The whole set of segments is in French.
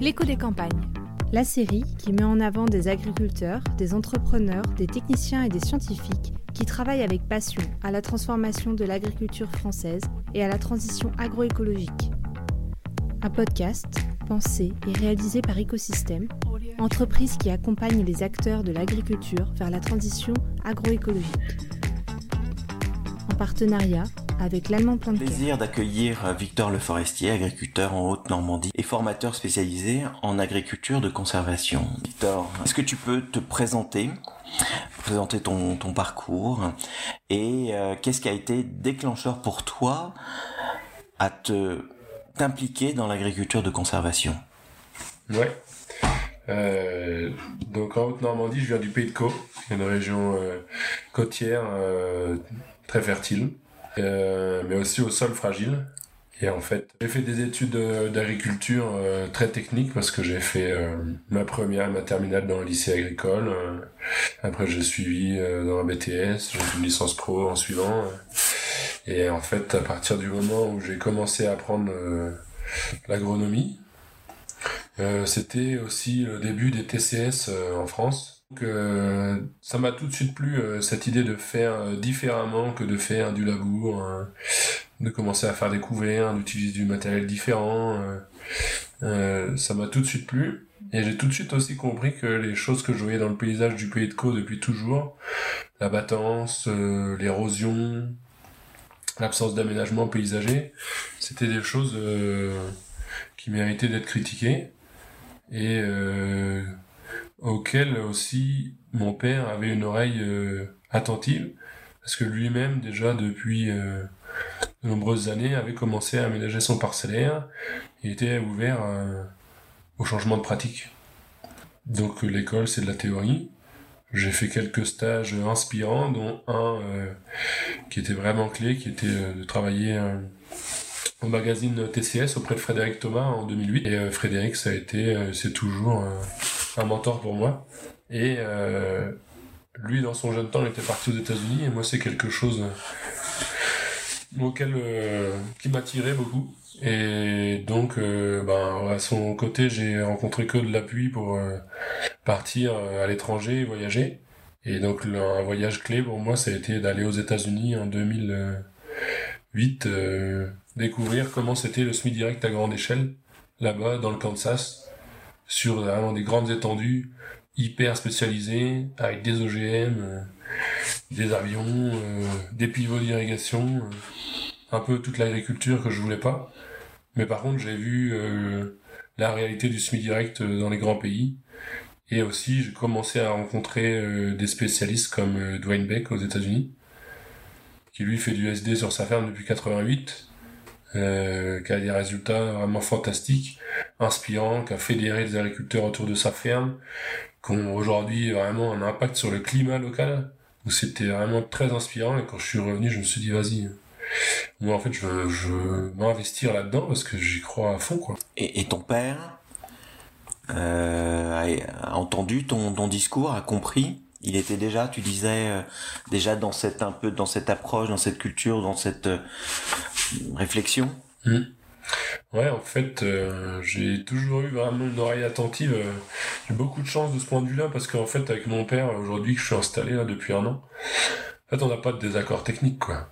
L'écho des campagnes. La série qui met en avant des agriculteurs, des entrepreneurs, des techniciens et des scientifiques qui travaillent avec passion à la transformation de l'agriculture française et à la transition agroécologique. Un podcast pensé et réalisé par Écosystème, entreprise qui accompagne les acteurs de l'agriculture vers la transition agroécologique. En partenariat avec l'Allemand Plan de Plaisir d'accueillir Victor Le Forestier, agriculteur en Haute-Normandie et formateur spécialisé en agriculture de conservation. Victor, est-ce que tu peux te présenter, présenter ton, ton parcours et euh, qu'est-ce qui a été déclencheur pour toi à te t'impliquer dans l'agriculture de conservation? Ouais. Euh, donc en Haute-Normandie, je viens du Pays de Caux, une région euh, côtière euh, très fertile, euh, mais aussi au sol fragile. Et en fait, j'ai fait des études d'agriculture euh, très techniques parce que j'ai fait euh, ma première, ma terminale dans le lycée agricole. après, j'ai suivi dans un BTS, j'ai fait une licence pro en suivant. et en fait, à partir du moment où j'ai commencé à apprendre l'agronomie, c'était aussi le début des TCS en France. Euh, ça m'a tout de suite plu euh, cette idée de faire euh, différemment que de faire du labour, hein, de commencer à faire des couverts, d'utiliser du matériel différent. ça m'a tout de suite plu. Et j'ai tout de suite aussi compris que les choses que je voyais dans le paysage du pays de Caux depuis toujours, la battance, l'érosion, l'absence d'aménagement paysager, c'était des choses qui méritaient d'être critiquées. Et auquel aussi mon père avait une oreille euh, attentive, parce que lui-même, déjà depuis euh, de nombreuses années, avait commencé à aménager son parcellaire et était ouvert euh, au changement de pratique. Donc l'école, c'est de la théorie. J'ai fait quelques stages inspirants, dont un qui était vraiment clé, qui était de travailler au magazine TCS auprès de Frédéric Thomas en 2008. Et Frédéric, ça a été, c'est toujours un mentor pour moi. Et euh, lui, dans son jeune temps, il était parti aux États-Unis, et moi, c'est quelque chose euh, auquel euh, qui m'attirait beaucoup. Et donc, ben, à son côté, j'ai rencontré que de l'appui pour partir à l'étranger et voyager. Et donc, un voyage clé pour moi, ça a été d'aller aux États-Unis en 2008, découvrir comment c'était le SMI direct à grande échelle, là-bas, dans le Kansas sur des grandes étendues hyper spécialisées avec des OGM, euh, des avions, euh, des pivots d'irrigation, euh, un peu toute l'agriculture que je voulais pas. Mais par contre, j'ai vu la réalité du semi-direct dans les grands pays. Et aussi, j'ai commencé à rencontrer des spécialistes comme Dwayne Beck aux États-Unis, qui lui fait du SD sur sa ferme depuis 88 euh, qui a des résultats vraiment fantastiques, inspirants, qui a fédéré les agriculteurs autour de sa ferme, qui ont aujourd'hui vraiment un impact sur le climat local. où c'était vraiment très inspirant et quand je suis revenu, je me suis dit vas-y. Moi en fait, je veux, je m'investir là-dedans parce que j'y crois à fond quoi. Et, et ton père euh, a, entendu ton, ton discours, a compris il était déjà, tu disais, euh, déjà dans cette un peu dans cette approche, dans cette culture, dans cette euh, réflexion? Hmm. Ouais, en fait, euh, j'ai toujours eu vraiment une oreille attentive. j'ai beaucoup de chance de ce point de vue-là parce qu'en fait, avec mon père, aujourd'hui que je suis installé là depuis un an, en fait, on n'a pas de désaccord technique, quoi.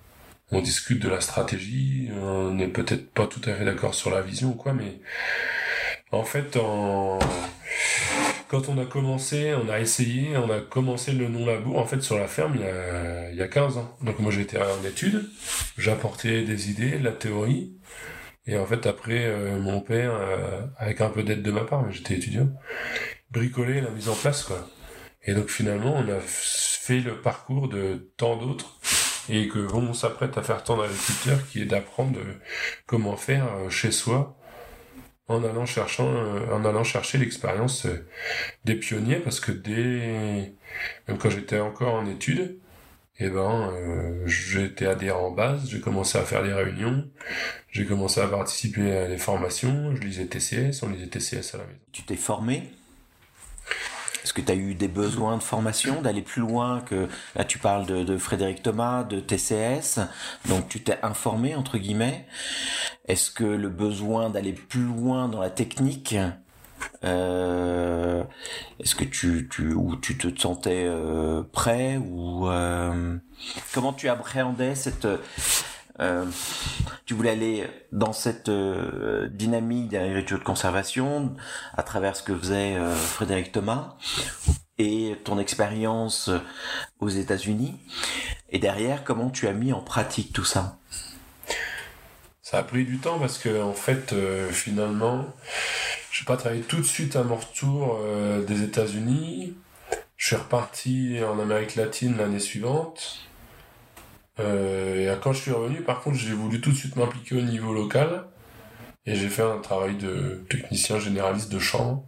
On discute de la stratégie, on n'est peut-être pas tout à fait d'accord sur la vision, quoi, mais en fait, en quand on a commencé, on a essayé, on a commencé le non-labour, en fait, sur la ferme, il y a, il y a 15 ans. Donc moi, j'étais en études, j'apportais des idées, la théorie, et en fait, après, euh, mon père, euh, avec un peu d'aide de ma part, mais j'étais étudiant, bricolait la mise en place, quoi. Et donc finalement, on a fait le parcours de tant d'autres, et que on s'apprête à faire tant d'agriculteurs, qui est d'apprendre comment faire euh, chez soi, en allant cherchant, euh, en allant chercher l'expérience euh, des pionniers parce que dès même quand j'étais encore en études, eh ben euh, j'étais adhérent en base, j'ai commencé à faire des réunions, j'ai commencé à participer à des formations, je lisais TCS, on lisait TCS à la maison. Tu t'es formé? Est-ce que tu as eu des besoins de formation, d'aller plus loin que là tu parles de, Frédéric Thomas, de TCS, donc tu t'es informé entre guillemets? Est-ce que le besoin d'aller plus loin dans la technique Euh, Est-ce que tu, tu, ou tu te sentais euh, prêt ou euh, comment tu appréhendais cette tu voulais aller dans cette dynamique d'agriculture de conservation à travers ce que faisait Frédéric Thomas et ton expérience aux États-Unis? Et derrière, comment tu as mis en pratique tout ça? Ça a pris du temps parce que en fait, euh, finalement, je n'ai pas travaillé tout de suite à mon retour euh, des États-Unis. Je suis reparti en Amérique latine l'année suivante. Euh, et quand je suis revenu, par contre, j'ai voulu tout de suite m'impliquer au niveau local. Et j'ai fait un travail de technicien généraliste de champ.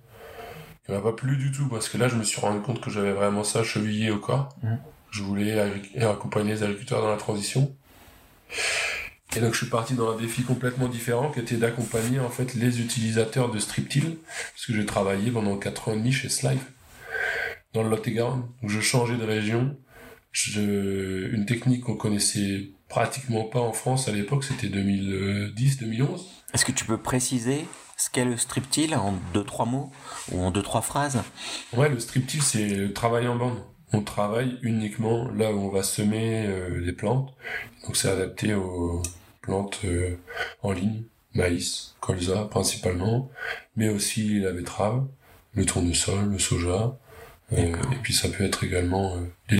qui m'a pas plu du tout parce que là, je me suis rendu compte que j'avais vraiment ça chevillé au corps. Mhm. Je voulais accompagner les agriculteurs dans la transition. Et donc, je suis parti dans un défi complètement différent qui était d'accompagner en fait les utilisateurs de Striptil. Parce que j'ai travaillé pendant 4 ans et demi chez Slive dans le Lot-et-Garonne. Donc, je changeais de région. Je, une technique qu'on connaissait pratiquement pas en France à l'époque, c'était 2010-2011. Est-ce que tu peux préciser ce qu'est le striptease en deux trois mots ou en deux trois phrases? Ouais, le striptease, c'est le travail en bande. On travaille uniquement là où on va semer euh, les plantes. Donc c'est adapté aux plantes euh, en ligne, maïs, colza principalement, mais aussi la betterave, le tournesol, le soja, euh, et puis ça peut être également euh.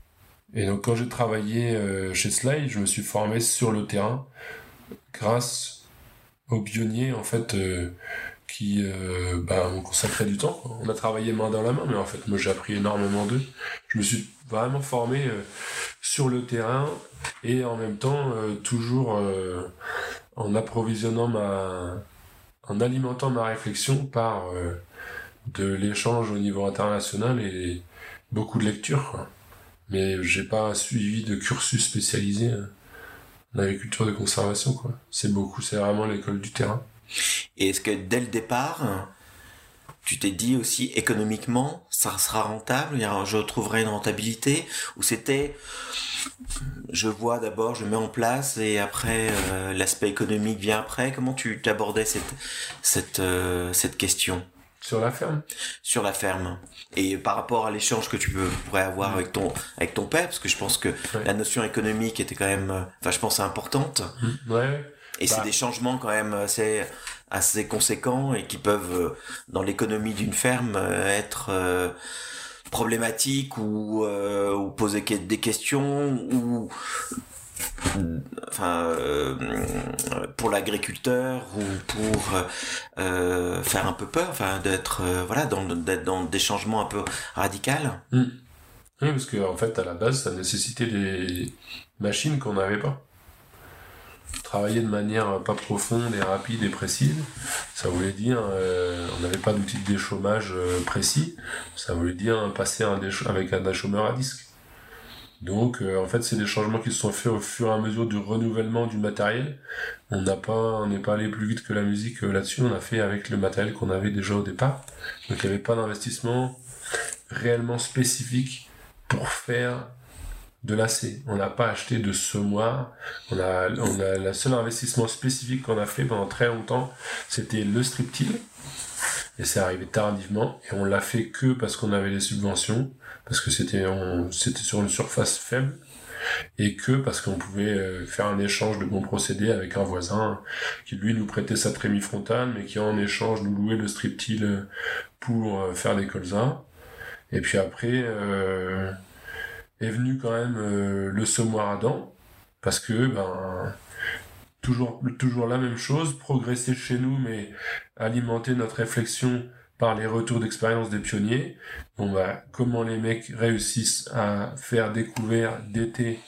Et donc quand j'ai travaillé chez Sly, je me suis formé sur le terrain grâce aux pionniers en fait euh, qui euh, bah, ont consacré du temps. On a travaillé main dans la main, mais en fait, moi j'ai appris énormément d'eux. Je me suis vraiment formé euh, sur le terrain et en même temps euh, toujours euh, en approvisionnant ma, en alimentant ma réflexion par de l'échange au niveau international et beaucoup de lectures. Quoi. Mais j'ai pas suivi de cursus spécialisé en agriculture de conservation. quoi. C'est beaucoup, c'est vraiment l'école du terrain. Et est-ce que dès le départ, tu t'es dit aussi économiquement, ça sera rentable, je trouverai une rentabilité, ou c'était, je vois d'abord, je mets en place, et après euh, l'aspect économique vient après? Comment tu t'abordais cette cette euh, cette question? Sur la ferme sur la ferme et par rapport à l'échange que tu peux, pourrais avoir avec ton avec ton père, parce que je pense que Ouais. la notion économique était quand même, enfin je pense importante. Ouais. Et Bah. c'est des changements quand même assez, assez conséquents et qui peuvent, euh, dans l'économie d'une ferme, euh, être euh, problématiques ou, euh, poser des questions ou enfin pour l'agriculteur ou pour faire un peu peur enfin d'être voilà dans des changements un peu radicaux Oui, parce que en fait, à la base, ça nécessitait des machines qu'on n'avait pas. De manière pas profonde et rapide et précise, ça voulait dire euh, on n'avait pas d'outil de déchômage euh, précis, ça voulait dire passer un avec un déchômeur à disque. Donc, euh, en fait, c'est des changements qui se sont faits au fur et à mesure du renouvellement du matériel. On n'a pas, on n'est pas allé plus vite que la musique là-dessus. On a fait avec le matériel qu'on avait déjà au départ. Donc, il n'y avait pas d'investissement réellement spécifique pour faire de l'AC. On n'a pas acheté de semoir. On a, on a, le seul investissement spécifique qu'on a fait pendant très longtemps, c'était le striptil. Et c'est arrivé tardivement. Et on l'a fait que parce qu'on avait les subventions. Parce que c'était, c'était sur une surface faible. Et que parce qu'on pouvait euh, faire un échange de bons procédés avec un voisin qui lui nous prêtait sa trémie frontale, mais qui en échange nous louait le striptil pour euh, faire des colzas. Et puis après, euh, est venu quand même euh, le semoir à dents, parce que, ben, toujours, toujours la même chose, progresser chez nous, mais alimenter notre réflexion par les retours d'expérience des pionniers. Bon, bah, comment les mecs réussissent à faire découvert d'été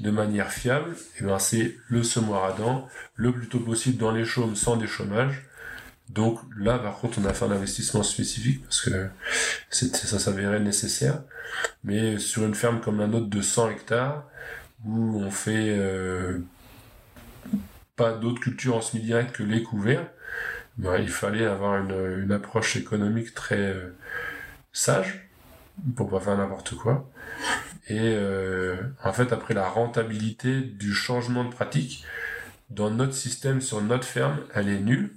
de manière fiable, et ben, c'est le semoir à dents, le plus tôt possible dans les chaumes sans déchômage. Donc là, par contre, on a fait un investissement spécifique parce que ça s'avérait nécessaire. Mais sur une ferme comme la nôtre de 100 hectares, où on fait euh, pas d'autres cultures en semi-direct que les couverts, ben, il fallait avoir une, une approche économique très euh, sage pour pas faire n'importe quoi. Et euh, en fait, après la rentabilité du changement de pratique, dans notre système, sur notre ferme, elle est nulle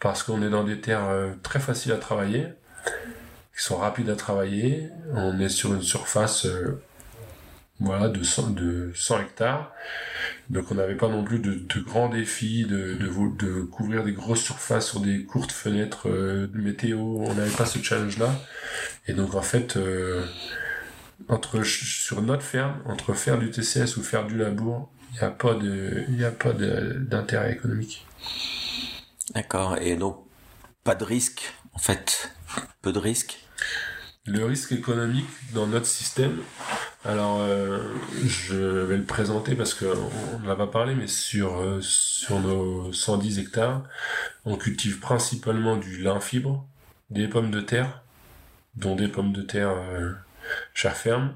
parce qu'on est dans des terres euh, très faciles à travailler, qui sont rapides à travailler. On est sur une surface euh, voilà, de 100, de 100 hectares. Donc on n'avait pas non plus de, de grands défis de, de, de, couvrir des grosses surfaces sur des courtes fenêtres de météo. On n'avait pas ce challenge-là. Et donc en fait, entre sur notre ferme, entre faire du TCS ou faire du labour, il n'y a pas d'intérêt économique. D'accord. Et donc pas de risque, en fait, peu de risque. Le risque économique dans notre système, alors euh, je vais le présenter parce qu'on ne l'a pas parlé, mais sur euh, nos 110 hectares, on cultive principalement du lin fibre, des pommes de terre, dont des pommes de terre euh, chair ferme.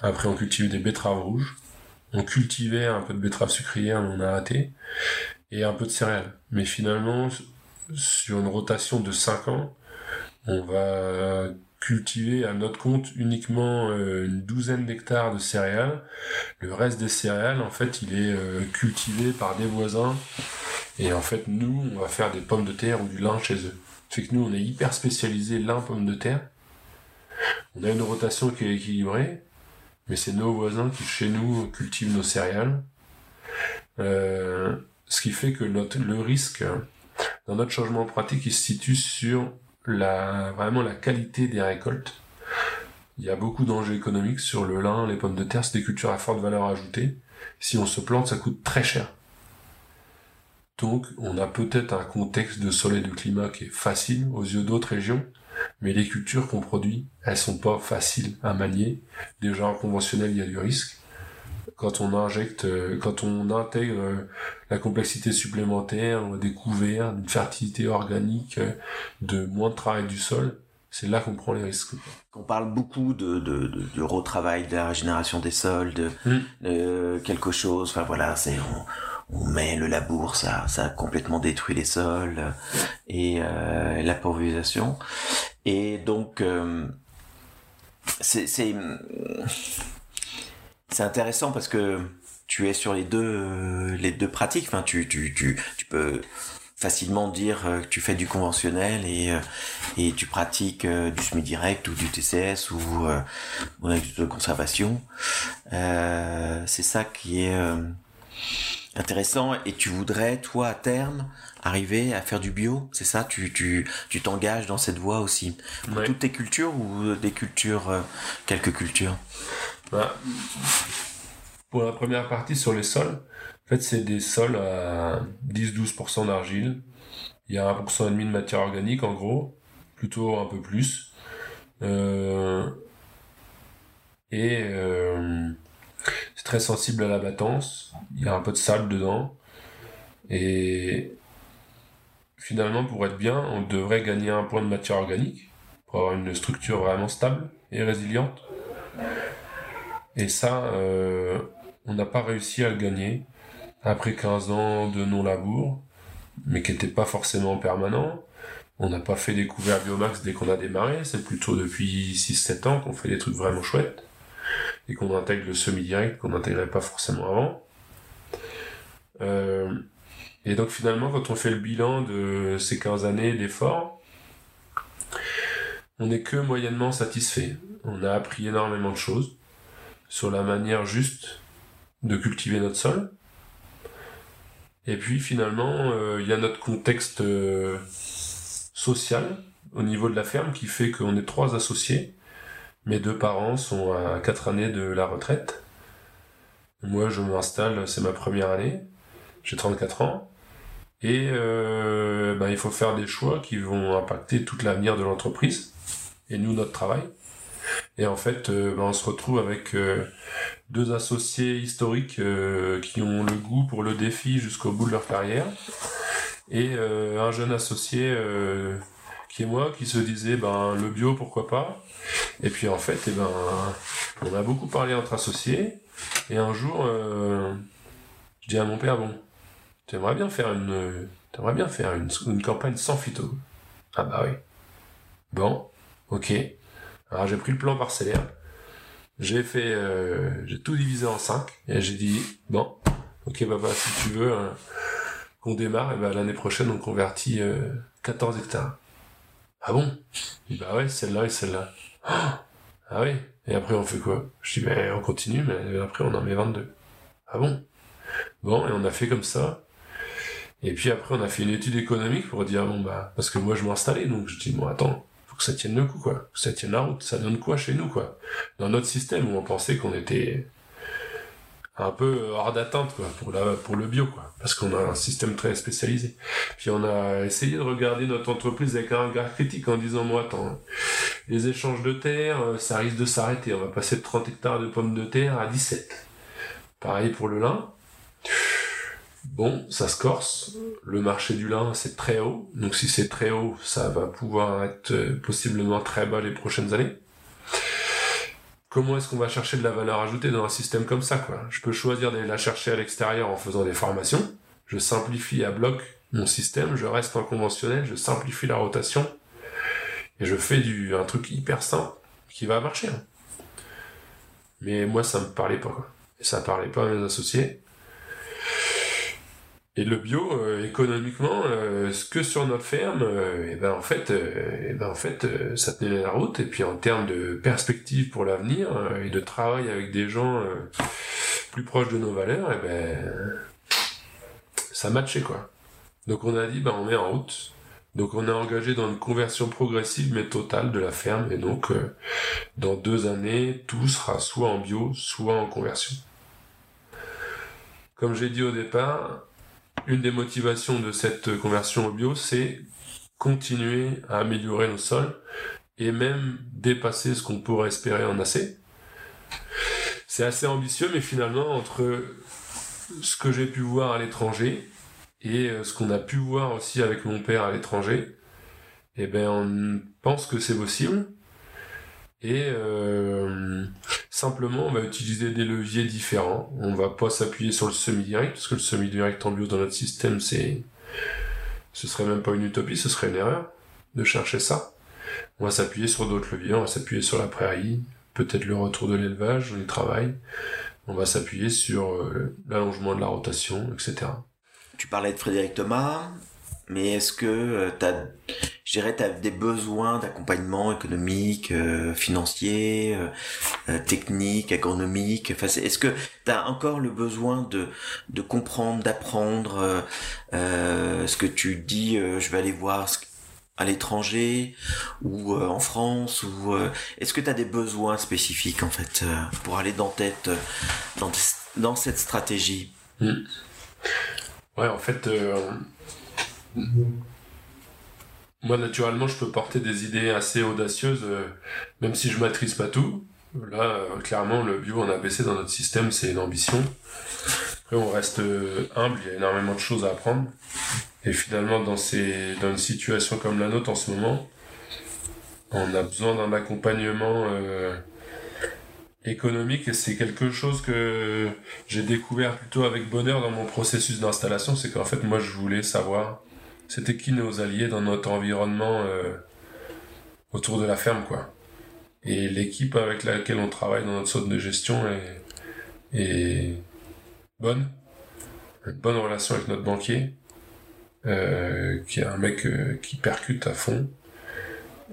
Après, on cultivait des betteraves rouges. On cultivait un peu de betteraves sucrières, mais on a raté. Et un peu de céréales. Mais finalement, sur une rotation de 5 ans, on va cultiver à notre compte uniquement euh, une douzaine d'hectares de céréales. Le reste des céréales, en fait, il est euh, cultivé par des voisins. Et en fait, nous, on va faire des pommes de terre ou du lin chez eux. Fait que nous, on est hyper spécialisé lin pommes de terre. On a une rotation qui est équilibrée, mais c'est nos voisins qui, chez nous, cultivent nos céréales. Euh, ce qui fait que notre, le risque dans notre changement pratique, il se situe sur la, vraiment la qualité des récoltes. Il y a beaucoup d'enjeux économiques sur le lin, les pommes de terre, c'est des cultures à forte valeur ajoutée. Si on se plante, ça coûte très cher. Donc, on a peut-être un contexte de soleil de climat qui est facile aux yeux d'autres régions, mais les cultures qu'on produit, elles sont pas faciles à manier. Déjà en conventionnel, il y a du risque. Quand on injecte, euh, quand on intègre euh, la complexité supplémentaire, des couverts, d'une fertilité organique, euh, de moins de travail du sol, c'est là qu'on prend les risques. On parle beaucoup de, de, de, de retravail, de la régénération des sols, de, de quelque chose. Enfin voilà, c'est on met le labour, ça, ça a complètement détruit les sols et euh, la pulvérisation. Et donc, euh, c'est c'est intéressant parce que tu es sur les deux les deux pratiques. Enfin, tu tu tu tu peux facilement dire que tu fais du conventionnel et euh, et tu pratiques euh, du semi direct ou du TCS ou euh, de conservation. c'est ça qui est intéressant. Et tu voudrais toi à terme arriver à faire du bio? C'est ça? Tu tu tu t'engages dans cette voie aussi? Pour toutes tes cultures ou des cultures euh, quelques cultures? Pour la première partie sur les sols en fait c'est des sols à 10-12% d'argile il y a 1% et demi de matière organique en gros plutôt un peu plus euh, et euh, c'est très sensible à la battance. Il y a un peu de sable dedans. Et finalement, pour être bien, on devrait gagner un point de matière organique pour avoir une structure vraiment stable et résiliente. Et ça, euh, on n'a pas réussi à le gagner après 15 ans de non-labour, mais qui n'était pas forcément permanent. On n'a pas fait des couverts biomax dès qu'on a démarré, c'est plutôt depuis 6-7 ans qu'on fait des trucs vraiment chouettes et qu'on intègre le semi-direct qu'on n'intégrait pas forcément avant. Euh, et donc finalement, quand on fait le bilan de ces 15 années d'efforts, on n'est que moyennement satisfait. On a appris énormément de choses sur la manière juste de cultiver notre sol. Et puis finalement, euh, il y a notre contexte euh, social au niveau de la ferme qui fait qu'on est trois associés mes deux parents sont à quatre années de la retraite. Moi, je m'installe, c'est ma première année. J'ai 34 ans. Et ben, il faut faire des choix qui vont impacter toute l'avenir de l'entreprise et nous, notre travail. Et en fait, euh, ben, on se retrouve avec euh, deux associés historiques qui ont le goût pour le défi jusqu'au bout de leur carrière. Et un jeune associé qui est moi, qui se disait ben le bio pourquoi pas. Et puis en fait, eh ben on a beaucoup parlé entre associés. Et un jour, euh, je dis à mon père bon, tu aimerais bien faire une, t'aimerais bien faire une, une campagne sans phyto? Ah bah oui. Bon, ok. Alors j'ai pris le plan parcellaire. J'ai fait, euh, j'ai tout divisé en cinq et j'ai dit bon, ok papa, si tu veux, hein, qu'on démarre, et ben l'année prochaine, on convertit 14 euh, hectares. Ah bon? Bah ouais, celle-là et celle-là. ah oui? Et après, on fait quoi? Je dis, ben on continue, mais après, on en met 22. Ah bon? Bon, et on a fait comme ça. Et puis après, on a fait une étude économique pour dire, bon, bah, parce que moi, je m'installais, donc je dis, bon, attends, que ça tienne le coup, quoi. que ça tienne la route. Ça donne quoi chez nous, quoi? Dans notre système où on pensait qu'on était un peu hors d'atteinte, quoi, pour, la, pour le bio, quoi. Parce qu'on a un système très spécialisé. Puis on a essayé de regarder notre entreprise avec un regard critique en disant, moi, attends, les échanges de terre, euh, ça risque de s'arrêter. On va passer de 30 hectares de pommes de terre à 17. Pareil pour le lin. Bon, ça se corse. Le marché du lin, c'est très haut. Donc si c'est très haut, ça va pouvoir être euh, possiblement très bas les prochaines années. Comment est-ce qu'on va chercher de la valeur ajoutée dans un système comme ça, quoi? Je peux choisir d'aller la chercher à l'extérieur en faisant des formations. Je simplifie à bloc mon système, je reste en conventionnel, je simplifie la rotation. Et je fais du, un truc hyper simple qui va marcher. Hein. Mais moi, ça me parlait pas, quoi. Ça parlait pas à mes associés. Et le bio, euh, économiquement, euh, ce que sur notre ferme, et euh, eh ben en fait, et eh ben en fait, ça tenait la route. Et puis en termes de perspective pour l'avenir et de travail avec des gens plus proches de nos valeurs, et eh ben ça matchait quoi. Donc on a dit, ben on met en route. Donc on est engagé dans une conversion progressive mais totale de la ferme. Et donc dans deux années, tout sera soit en bio, soit en conversion. Comme j'ai dit au départ, une des motivations de cette conversion au bio, c'est continuer à améliorer nos sols et même dépasser ce qu'on pourrait espérer en assez. C'est assez ambitieux, mais finalement, entre ce que j'ai pu voir à l'étranger et euh, ce qu'on a pu voir aussi avec mon père à l'étranger, eh ben, on pense que c'est possible. Et euh, simplement, on va utiliser des leviers différents. On va pas s'appuyer sur le semi-direct, parce que le semi-direct en bio dans notre système, c'est, ce serait même pas une utopie, ce serait une erreur de chercher ça. On va s'appuyer sur d'autres leviers, on va s'appuyer sur la prairie, peut-être le retour de l'élevage, on y travaille. On va s'appuyer sur euh, l'allongement de la rotation, etc. Tu parlais de Frédéric Thomas, mais est-ce que euh, tu as, je dirais, as des besoins d'accompagnement économique, euh, financier, euh, euh, technique, agronomique enfin, Est-ce que tu as encore le besoin de, de comprendre, d'apprendre ce que tu dis, je vais aller voir à l'étranger ou en France ou est-ce que tu as des besoins spécifiques en fait pour aller dans dans, cette stratégie? Mmh. Ouais, en fait moi, naturellement, je peux porter des idées assez audacieuses, euh, même si je maîtrise pas tout. Là, euh, clairement, le bio en ABC dans notre système, c'est une ambition. Après, on reste euh, humble, il y a énormément de choses à apprendre. Et finalement, dans, ces, dans une situation comme la nôtre en ce moment, on a besoin d'un accompagnement économique et c'est quelque chose que j'ai découvert plutôt avec bonheur dans mon processus d'installation. C'est qu'en fait, moi, je voulais savoir c'était qui nos alliés dans notre environnement euh, autour de la ferme, quoi. Et l'équipe avec laquelle on travaille dans notre zone de gestion est, est bonne. Une bonne relation avec notre banquier, euh, qui est un mec euh, qui percute à fond.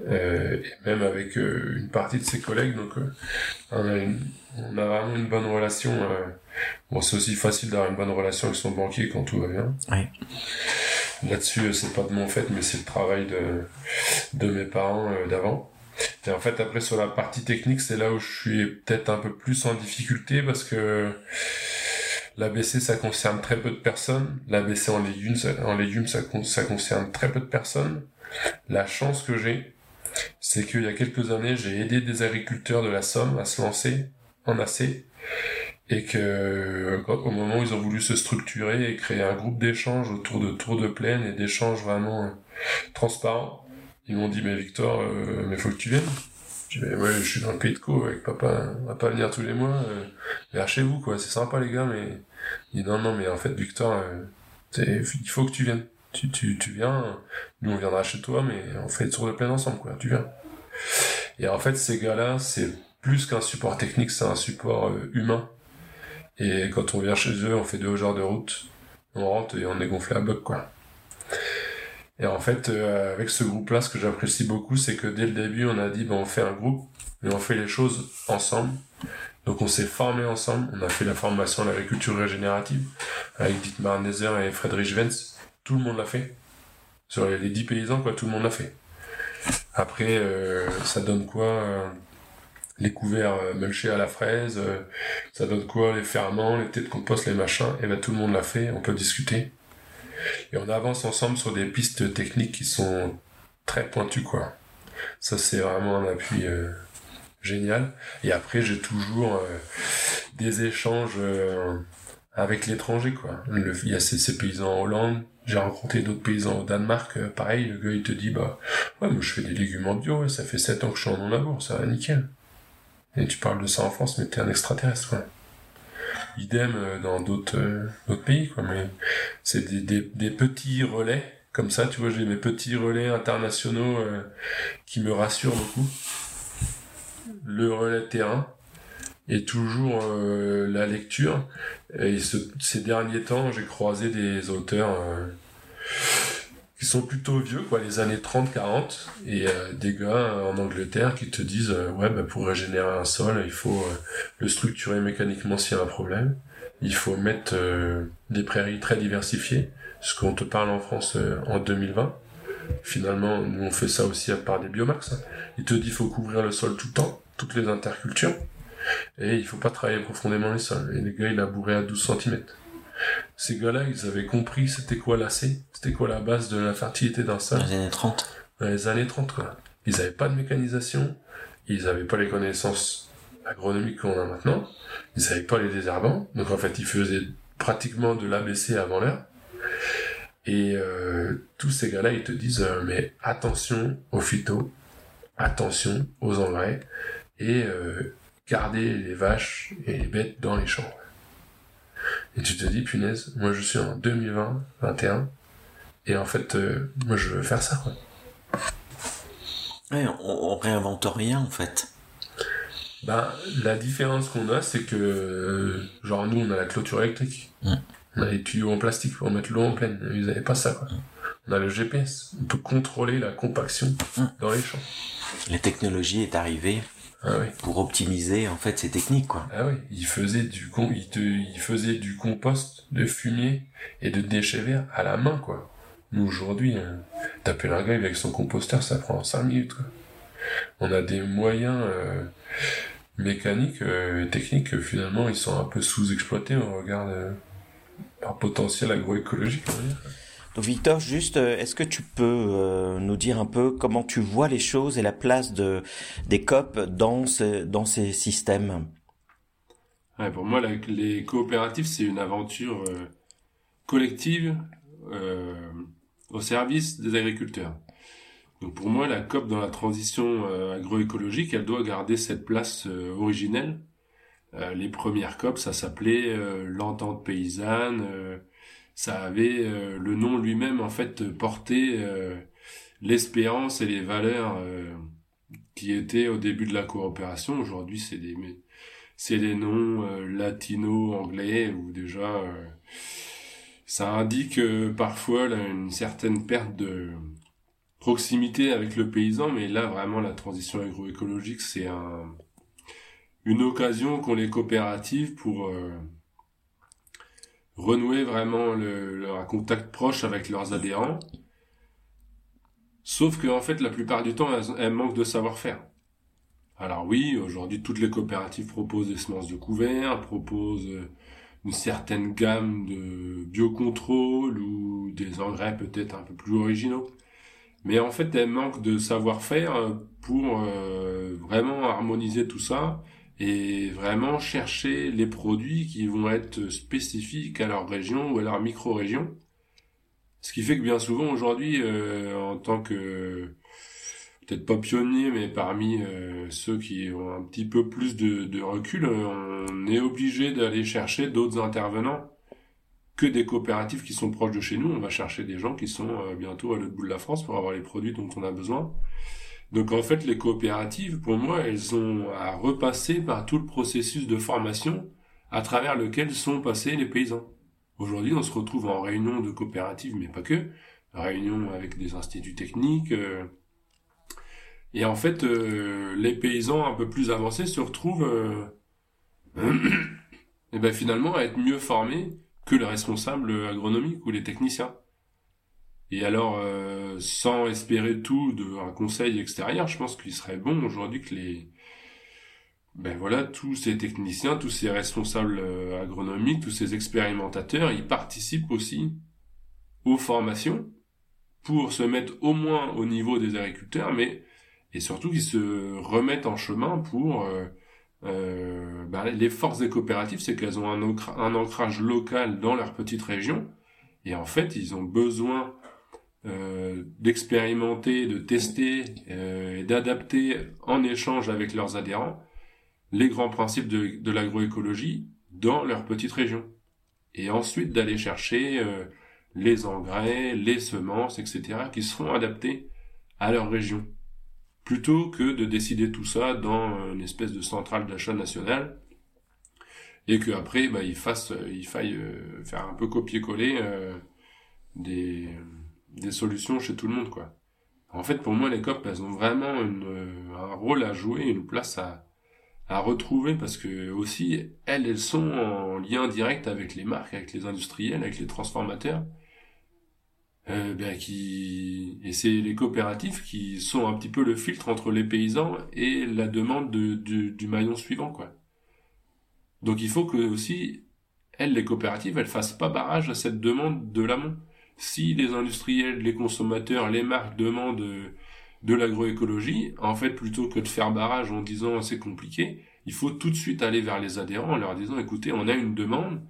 et même avec une partie de ses collègues, donc on, a a vraiment une bonne relation. bon, c'est aussi facile d'avoir une bonne relation avec son banquier quand tout va bien. Là-dessus, c'est pas de mon fait, mais c'est le travail de, de mes parents euh, d'avant. Et en fait, après, sur la partie technique, c'est là où je suis peut-être un peu plus en difficulté parce que l'ABC, ça concerne très peu de personnes. L'ABC en légumes, ça, en légumes, ça, ça concerne très peu de personnes. La chance que j'ai, c'est qu'il y a quelques années, j'ai aidé des agriculteurs de la Somme à se lancer en AC et que au moment où ils ont voulu se structurer et créer un groupe d'échange autour de tours de plaine et d'échanges vraiment euh, transparents, ils m'ont dit mais Victor, euh, mais faut que tu viennes. Je dis ouais, je suis dans le pays de Co avec papa, on va pas venir tous les mois, euh, chez vous quoi, c'est sympa les gars, mais non non mais en fait Victor, euh, il faut que tu viennes. Tu, tu, tu viens, nous on viendra chez toi, mais on fait le tour de plaine ensemble quoi, tu viens. Et en fait ces gars-là, c'est plus qu'un support technique, c'est un support humain et quand on vient chez eux, on fait deux heures de route. on rentre et on est gonflé à bloc, quoi. Et en fait, euh, avec ce groupe-là, ce que j'apprécie beaucoup, c'est que dès le début, on a dit, ben, on fait un groupe, et on fait les choses ensemble. Donc on s'est formé ensemble, on a fait la formation à l'agriculture régénérative avec Dietmar Nezer et Friedrich Wenz. Tout le monde l'a fait. Sur les dix paysans, quoi, tout le monde l'a fait. Après, euh, ça donne quoi euh, Les couverts euh, à la fraise, euh, ça donne quoi Les ferments, les têtes de compost, les machins. Et ben tout le monde l'a fait, on peut discuter. Et on avance ensemble sur des pistes techniques qui sont très pointues, quoi. Ça, c'est vraiment un appui euh, génial. Et après, j'ai toujours euh, des échanges euh, avec l'étranger, quoi. il y a ces, paysans en Hollande, j'ai rencontré d'autres paysans au Danemark, pareil, le gars, il te dit, bah, ouais, moi, je fais des légumes en bio, ça fait 7 ans que je suis en non ça va nickel. Et tu parles de ça en France, mais t'es un extraterrestre, quoi idem dans d'autres d'autres pays quoi mais c'est des, petits relais comme ça tu vois j'ai mes petits relais internationaux qui me rassurent beaucoup le relais terrain et toujours euh, la lecture. Et ces derniers temps, j'ai croisé des auteurs euh, qui sont plutôt vieux, quoi, les années 30-40, et euh, des gars en Angleterre qui te disent ouais, bah, pour régénérer un sol, il faut le structurer mécaniquement s'il y a un problème. Il faut mettre des prairies très diversifiées, ce qu'on te parle en France en 2020. Finalement, nous on fait ça aussi à part des biomax. Hein. Il te dit faut couvrir le sol tout le temps toutes les intercultures. Et il faut pas travailler profondément les sols. Et les gars, il a bourré à 12 cm. Ces gars-là, ils avaient compris c'était quoi l'AC, c'était quoi la base de la fertilité d'un sol. Dans les années 30. Dans les années 30, quoi. Ils avaient pas de mécanisation, ils avaient pas les connaissances agronomiques qu'on a maintenant, ils avaient pas les désherbants, donc en fait, ils faisaient pratiquement de l'ABC avant l'heure. Et euh, tous ces gars-là, ils te disent, euh, mais attention aux phytos, attention aux engrais, et euh, garder les vaches et les bêtes dans les champs. Et tu te dis, punaise, moi je suis en 2020, 21, et en fait, euh, moi je veux faire ça. Quoi. Ouais, on, réinvente rien en fait. Ben, la différence qu'on a, c'est que, genre, nous, on a la clôture électrique. On a les tuyaux en plastique pour mettre l'eau en pleine. Ils n'avaient pas ça, quoi. On a le GPS. On peut contrôler la compaction dans les champs. La technologie est arrivée ah pour optimiser en fait ces techniques quoi. Ah oui, il faisait du con, il te, il faisait du compost, de fumier et de déchets verts à la main quoi. Nous aujourd'hui, hein, taper la avec son composteur, ça prend 5 minutes quoi. On a des moyens euh, mécaniques euh, techniques que finalement ils sont un peu sous-exploités on regarde euh, leur potentiel agroécologique on va dire. Donc Victor, juste, euh, est-ce que tu peux euh, nous dire un peu comment tu vois les choses et la place de des COP dans dans ces systèmes? Pour moi, les coopératives, c'est une aventure euh, collective au service des agriculteurs. Donc pour moi, la COP dans la transition agroécologique, elle doit garder cette place originelle. les premières COP, ça s'appelait l'entente paysanne ça avait euh, le nom lui-même en fait porté euh, l'espérance et les valeurs euh, qui étaient au début de la coopération. Aujourd'hui, c'est des c'est des noms latino-anglais ou déjà ça indique parfois une certaine perte de proximité avec le paysan, mais là vraiment la transition agroécologique c'est un, une occasion qu'ont les coopératives pour renouer vraiment le, un contact proche avec leurs adhérents. Sauf que en fait, la plupart du temps, elles, manquent de savoir-faire. Alors oui, aujourd'hui, toutes les coopératives proposent des semences de couvert, proposent euh, une certaine gamme de biocontrôle ou des engrais peut-être un peu plus originaux. Mais en fait, elles manquent de savoir-faire pour euh, vraiment harmoniser tout ça et vraiment chercher les produits qui vont être spécifiques à leur région ou à leur micro-région. Ce qui fait que bien souvent aujourd'hui, euh, en tant que peut-être pas pionnier, mais parmi euh, ceux qui ont un petit peu plus de, de recul, on est obligé d'aller chercher d'autres intervenants que des coopératives qui sont proches de chez nous. On va chercher des gens qui sont euh, bientôt à l'autre bout de la France pour avoir les produits dont on a besoin. Donc en fait, les coopératives, pour moi, elles ont à repasser par tout le processus de formation à travers lequel sont passés les paysans. Aujourd'hui, on se retrouve en réunion de coopérative, mais pas que, réunion avec des instituts techniques. Euh, et en fait, euh, les paysans un peu plus avancés se retrouvent, et eh ben finalement, à être mieux formés que les responsables agronomiques ou les techniciens. Et alors, sans espérer tout d'un conseil extérieur, je pense qu'il serait bon aujourd'hui que les ben voilà, tous ces techniciens, tous ces responsables euh, agronomiques, tous ces expérimentateurs, ils participent aussi aux formations pour se mettre au moins au niveau des agriculteurs, mais et surtout qu'ils se remettent en chemin pour euh, euh ben, les forces des coopératives, c'est qu'elles ont un, ancrage local dans leur petite région, et en fait, ils ont besoin euh, d'expérimenter, de tester euh, d'adapter en échange avec leurs adhérents les grands principes de, l'agroécologie dans leur petite région. Et ensuite d'aller chercher euh, les engrais, les semences, etc., qui seront adaptés à leur région. Plutôt que de décider tout ça dans une espèce de centrale d'achat nationale et qu'après bah, il, fasse, il faille euh, faire un peu copier-coller euh, des, des solutions chez tout le monde. quoi. En fait, pour moi, les COP, elles ont vraiment un rôle à jouer, une place à, à retrouver parce que aussi elles elles sont en lien direct avec les marques avec les industriels avec les transformateurs euh, ben, qui et c'est les coopératives qui sont un petit peu le filtre entre les paysans et la demande de, du maillon suivant quoi donc il faut que aussi elles les coopératives elles fassent pas barrage à cette demande de l'amont si les industriels les consommateurs les marques demandent de l'agroécologie, en fait, plutôt que de faire barrage en disant c'est compliqué, il faut tout de suite aller vers les adhérents en leur disant écoutez, on a une demande,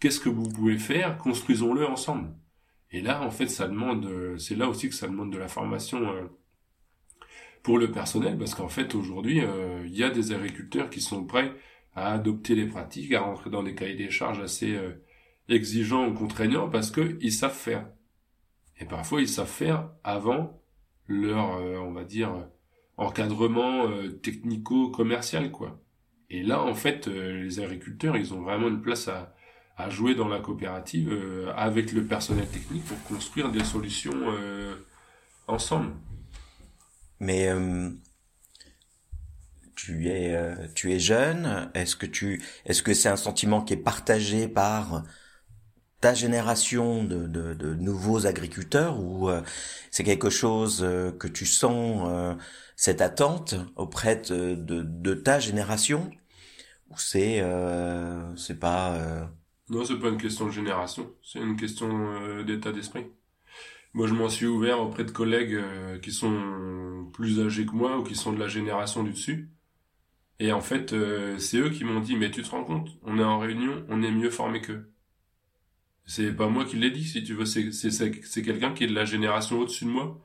qu'est-ce que vous pouvez faire, construisons-le ensemble. Et là, en fait, ça demande, c'est là aussi que ça demande de la formation euh, pour le personnel, parce qu'en fait, aujourd'hui, euh, il y a des agriculteurs qui sont prêts à adopter les pratiques, à rentrer dans des cahiers des charges assez euh, exigeants ou contraignants, parce qu'ils savent faire. Et parfois, ils savent faire avant leur, euh, on va dire, encadrement euh, technico-commercial, quoi. Et là, en fait, euh, les agriculteurs, ils ont vraiment une place à, à jouer dans la coopérative avec le personnel technique pour construire des solutions ensemble. Mais tu es tu es jeune. Est-ce que tu est-ce que c'est un sentiment qui est partagé par ta génération de, de, de nouveaux agriculteurs ou euh, c'est quelque chose euh, que tu sens euh, cette attente auprès de, de, ta génération ou c'est c'est pas non c'est pas une question de génération c'est une question d'état d'esprit. Moi je m'en suis ouvert auprès de collègues qui sont plus âgés que moi ou qui sont de la génération du dessus. Et en fait c'est eux qui m'ont dit mais tu te rends compte on est en réunion on est mieux formé qu'eux c'est pas moi qui l'ai dit, si tu veux. C'est, c'est, c'est quelqu'un qui est de la génération au-dessus de moi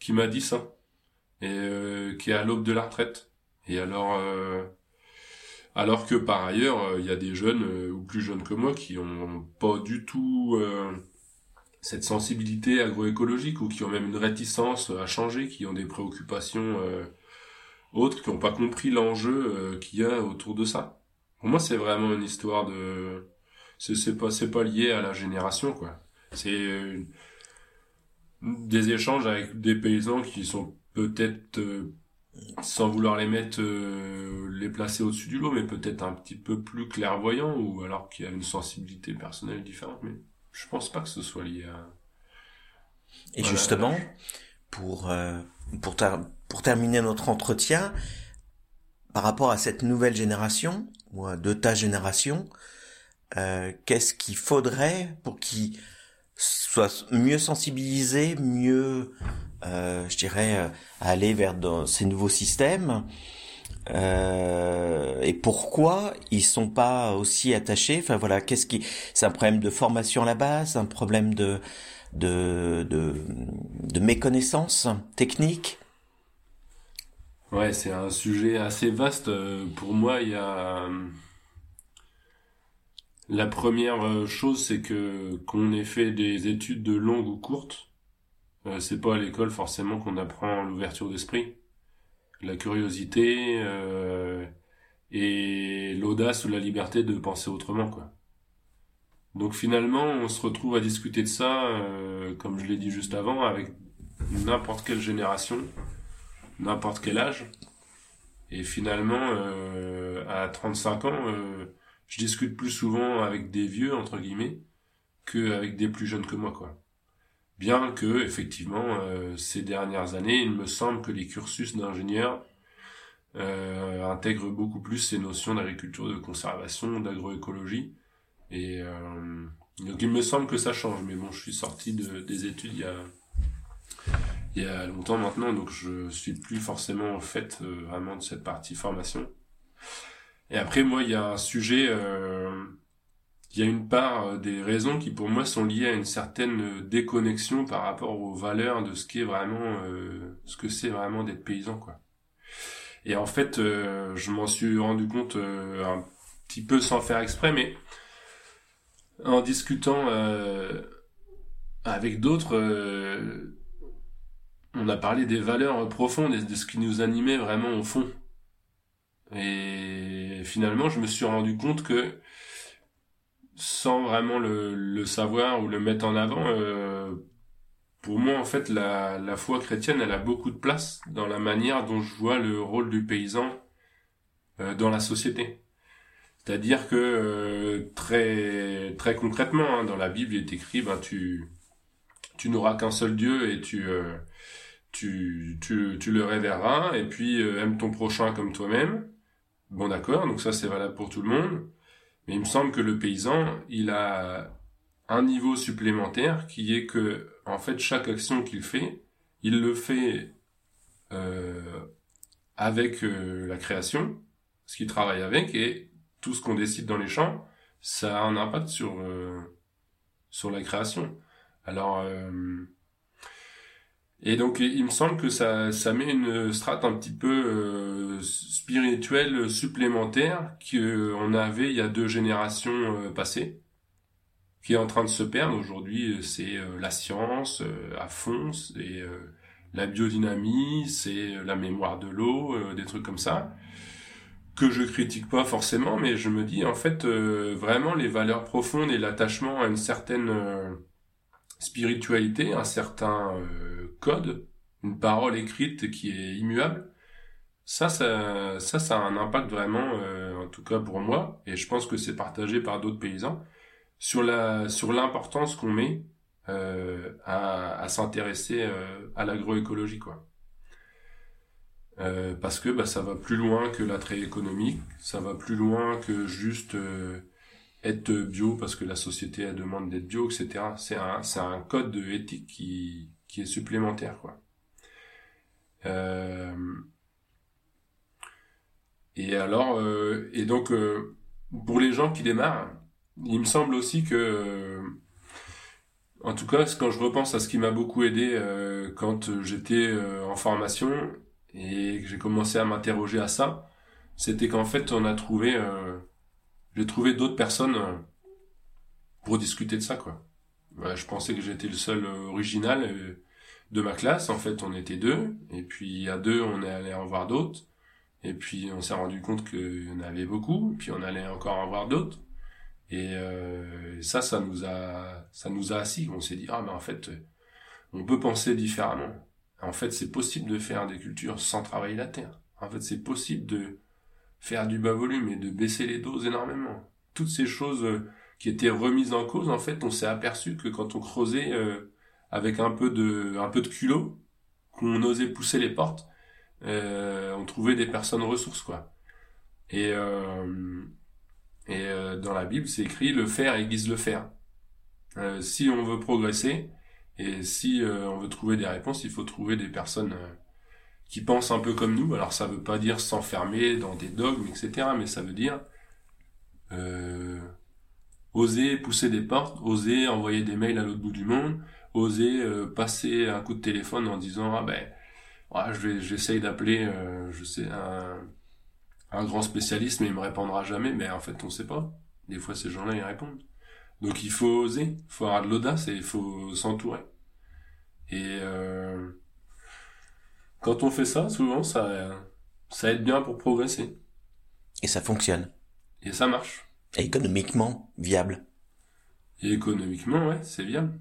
qui m'a dit ça. Et euh, qui est à l'aube de la retraite. Et alors, euh, alors que par ailleurs, euh, il y a des jeunes ou plus jeunes que moi qui ont pas du tout cette sensibilité agroécologique ou qui ont même une réticence à changer, qui ont des préoccupations autres, qui n'ont pas compris l'enjeu qu'il y a autour de ça. Pour moi, c'est vraiment une histoire de c'est pas c'est pas lié à la génération quoi. C'est euh, des échanges avec des paysans qui sont peut-être euh, sans vouloir les mettre euh, les placer au-dessus du lot mais peut-être un petit peu plus clairvoyants ou alors qu'il y a une sensibilité personnelle différente mais je pense pas que ce soit lié à et justement pour pour pour terminer notre entretien par rapport à cette nouvelle génération ou de ta génération euh, qu'est-ce qu'il faudrait pour qu'ils soient mieux sensibilisés, mieux, euh, je dirais, euh, aller vers ces nouveaux systèmes euh, et pourquoi ils sont pas aussi attachés? Enfin voilà, qu'est-ce qui C'est un problème de formation à la base, un problème de de de, de méconnaissance technique? Ouais, c'est un sujet assez vaste. Pour moi, il y a la première euh, chose, c'est que qu'on ait fait des études de longues ou courtes, euh, c'est pas à l'école forcément qu'on apprend l'ouverture d'esprit, la curiosité euh, et l'audace ou la liberté de penser autrement, quoi. Donc finalement, on se retrouve à discuter de ça, euh, comme je l'ai dit juste avant, avec n'importe quelle génération, n'importe quel âge. Et finalement, euh, à 35 ans, je discute plus souvent avec des vieux, entre guillemets, qu'avec des plus jeunes que moi, quoi. Bien que, effectivement, ces dernières années, il me semble que les cursus d'ingénieurs intègrent beaucoup plus ces notions d'agriculture de conservation, d'agroécologie, et euh, donc il me semble que ça change, mais bon, je suis sorti de, des études il y a il y a longtemps maintenant, donc je suis plus forcément en fait euh, vraiment de cette partie formation. Et après, moi, il y a un sujet, euh, il y a une part euh, des raisons qui pour moi sont liées à une certaine déconnexion par rapport aux valeurs de ce qui est vraiment, ce que c'est vraiment d'être paysan, quoi. Et en fait, je m'en suis rendu compte un petit peu sans faire exprès, mais en discutant euh, avec d'autres, euh, on a parlé des valeurs profondes et de ce qui nous animait vraiment au fond. Et finalement, je me suis rendu compte que sans vraiment le, savoir ou le mettre en avant, euh, pour moi, en fait, la, la foi chrétienne, elle a beaucoup de place dans la manière dont je vois le rôle du paysan dans la société. C'est-à-dire que euh, très très concrètement, hein, dans la Bible, il est écrit, ben tu tu n'auras qu'un seul Dieu et tu euh, tu, tu, tu le révéreras et puis euh, aime ton prochain comme toi-même. Bon d'accord, donc ça c'est valable pour tout le monde. Mais il me semble que le paysan, il a un niveau supplémentaire qui est que en fait chaque action qu'il fait, il le fait avec la création, ce qu'il travaille avec et tout ce qu'on décide dans les champs, ça a un impact sur euh, sur la création. Alors euh, et donc il me semble que ça ça met une strate un petit peu euh, spirituelle supplémentaire qu'on avait il y a deux générations passées qui est en train de se perdre. Aujourd'hui, c'est la science à fond, c'est la biodynamie, c'est la mémoire de l'eau, des trucs comme ça que je critique pas forcément, mais je me dis en fait euh, vraiment les valeurs profondes et l'attachement à une certaine euh, spiritualité, un certain euh, code, une parole écrite qui est immuable. Ça, ça, ça, ça a un impact vraiment, en tout cas pour moi, et je pense que c'est partagé par d'autres paysans, sur la, sur l'importance qu'on met à, à s'intéresser à l'agroécologie, quoi. Euh, parce que bah, ça va plus loin que l'attrait économique, ça va plus loin que juste euh, être bio parce que la société elle demande d'être bio, etc. C'est un, c'est un code de éthique qui, qui est supplémentaire, quoi. Euh, et alors, et donc, pour les gens qui démarrent, il me semble aussi que, en tout cas, quand je repense à ce qui m'a beaucoup aidé quand j'étais en formation, et que j'ai commencé à m'interroger à ça, c'était qu'en fait on a trouvé, euh, j'ai trouvé d'autres personnes euh, pour discuter de ça quoi. je pensais que j'étais le seul euh, original euh, de ma classe, en fait on était deux, et puis à deux on est allé en voir d'autres, et puis on s'est rendu compte qu'il y en avait beaucoup, et puis on allait encore en voir d'autres, et ça ça nous a ça nous a assis, on s'est dit ah mais en fait on peut penser différemment. En fait, c'est possible de faire des cultures sans travailler la terre. En fait, c'est possible de faire du bas volume et de baisser les doses énormément. Toutes ces choses euh, qui étaient remises en cause, en fait, on s'est aperçu que quand on creusait euh, avec un peu de un peu de culot, qu'on osait pousser les portes, euh, on trouvait des personnes ressources quoi. Et et dans la Bible, c'est écrit le faire aiguise le faire. si on veut progresser, et si euh, on veut trouver des réponses, il faut trouver des personnes euh, qui pensent un peu comme nous. Alors ça veut pas dire s'enfermer dans des dogmes, etc. Mais ça veut dire euh, oser pousser des portes, oser envoyer des mails à l'autre bout du monde, oser passer un coup de téléphone en disant ah ben je vais j'essaye d'appeler je sais un, un grand spécialiste mais il me répondra jamais mais en fait on sait pas des fois ces gens-là ils répondent donc il faut oser, il faut avoir de l'audace et il faut s'entourer. Et euh, quand on fait ça, souvent ça, ça aide bien pour progresser. Et ça fonctionne. Et ça marche. Et économiquement viable. Et économiquement, ouais, c'est viable.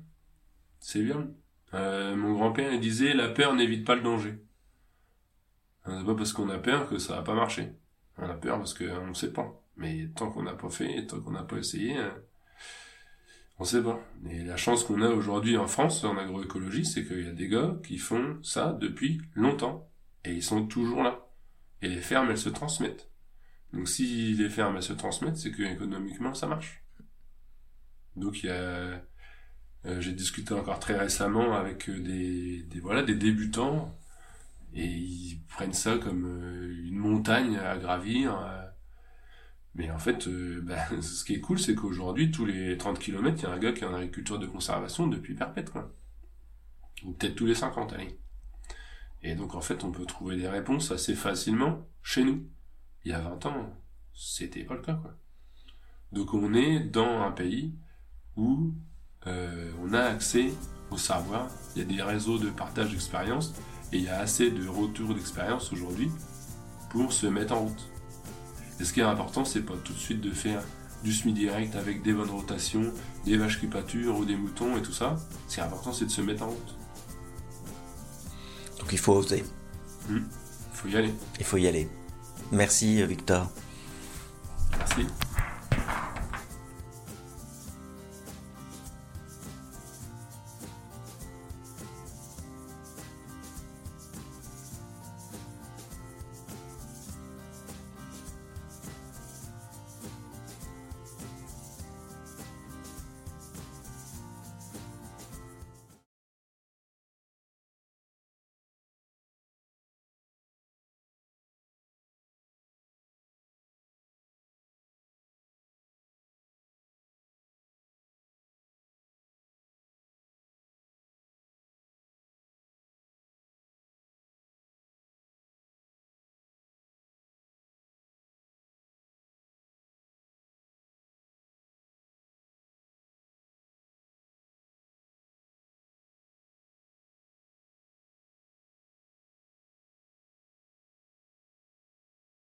C'est viable. Euh, mon grand-père il disait la peur n'évite pas le danger. C'est pas parce qu'on a peur que ça va pas marcher. On a peur parce qu'on ne sait pas. Mais tant qu'on n'a pas fait, tant qu'on n'a pas essayé, hein, on sait pas. Et la chance qu'on a aujourd'hui en France, en agroécologie, c'est qu'il y a des gars qui font ça depuis longtemps. Et ils sont toujours là. Et les fermes, elles se transmettent. Donc si les fermes, elles se transmettent, c'est que économiquement, ça marche. Donc il y a... Euh, j'ai discuté encore très récemment avec des, des, voilà, des débutants et ils prennent ça comme euh, une montagne à gravir. Euh. Mais en fait, euh, bah, ce qui est cool, c'est qu'aujourd'hui, tous les 30 km, il y a un gars qui est en agriculture de conservation depuis perpète. Ou peut-être tous les 50, allez. Et donc, en fait, on peut trouver des réponses assez facilement chez nous. Il y a 20 ans, c'était pas le cas. Quoi. Donc, on est dans un pays où on a accès au savoir. Il y a des réseaux de partage d'expérience et il y a assez de retours d'expérience aujourd'hui pour se mettre en route. Et ce qui est important, c'est pas tout de suite de faire du semi direct avec des bonnes rotations, des vaches qui pâturent ou des moutons et tout ça. Ce qui est important, c'est de se mettre en route. Donc il faut oser. Hmm. Il faut y aller. Il faut y aller. Merci Victor. Merci.